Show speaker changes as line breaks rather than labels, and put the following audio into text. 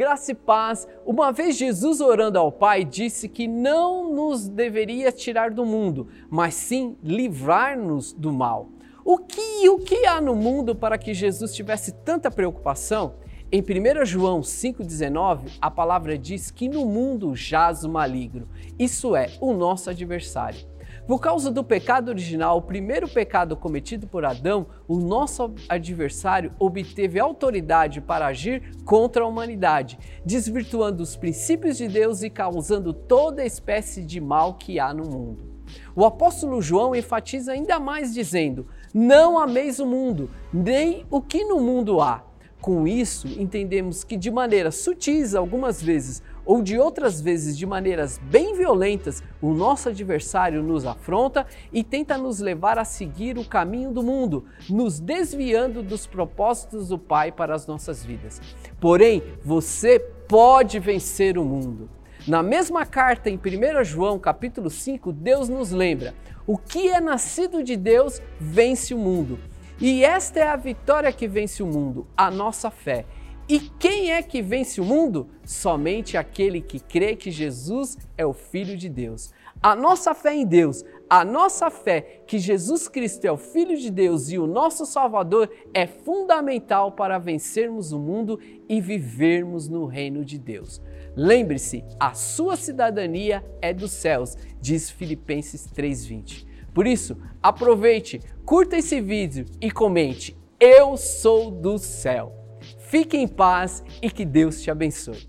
Graça e paz. Uma vez Jesus orando ao Pai disse que não nos deveria tirar do mundo, mas sim livrar-nos do mal. O que, o que há no mundo para que Jesus tivesse tanta preocupação? Em 1 João 5,19, a palavra diz que no mundo jaz o maligno, isso é, o nosso adversário. Por causa do pecado original, o primeiro pecado cometido por Adão, o nosso adversário obteve autoridade para agir contra a humanidade, desvirtuando os princípios de Deus e causando toda espécie de mal que há no mundo. O apóstolo João enfatiza ainda mais dizendo: Não ameis o mundo, nem o que no mundo há. Com isso, entendemos que de maneira sutis, algumas vezes, ou de outras vezes de maneiras bem violentas, o nosso adversário nos afronta e tenta nos levar a seguir o caminho do mundo, nos desviando dos propósitos do Pai para as nossas vidas. Porém, você pode vencer o mundo. Na mesma carta em 1 João, capítulo 5, Deus nos lembra: o que é nascido de Deus vence o mundo. E esta é a vitória que vence o mundo, a nossa fé. E quem é que vence o mundo? Somente aquele que crê que Jesus é o Filho de Deus. A nossa fé em Deus, a nossa fé que Jesus Cristo é o Filho de Deus e o nosso Salvador é fundamental para vencermos o mundo e vivermos no reino de Deus. Lembre-se, a sua cidadania é dos céus, diz Filipenses 3:20. Por isso, aproveite, curta esse vídeo e comente: Eu sou do céu. Fique em paz e que Deus te abençoe.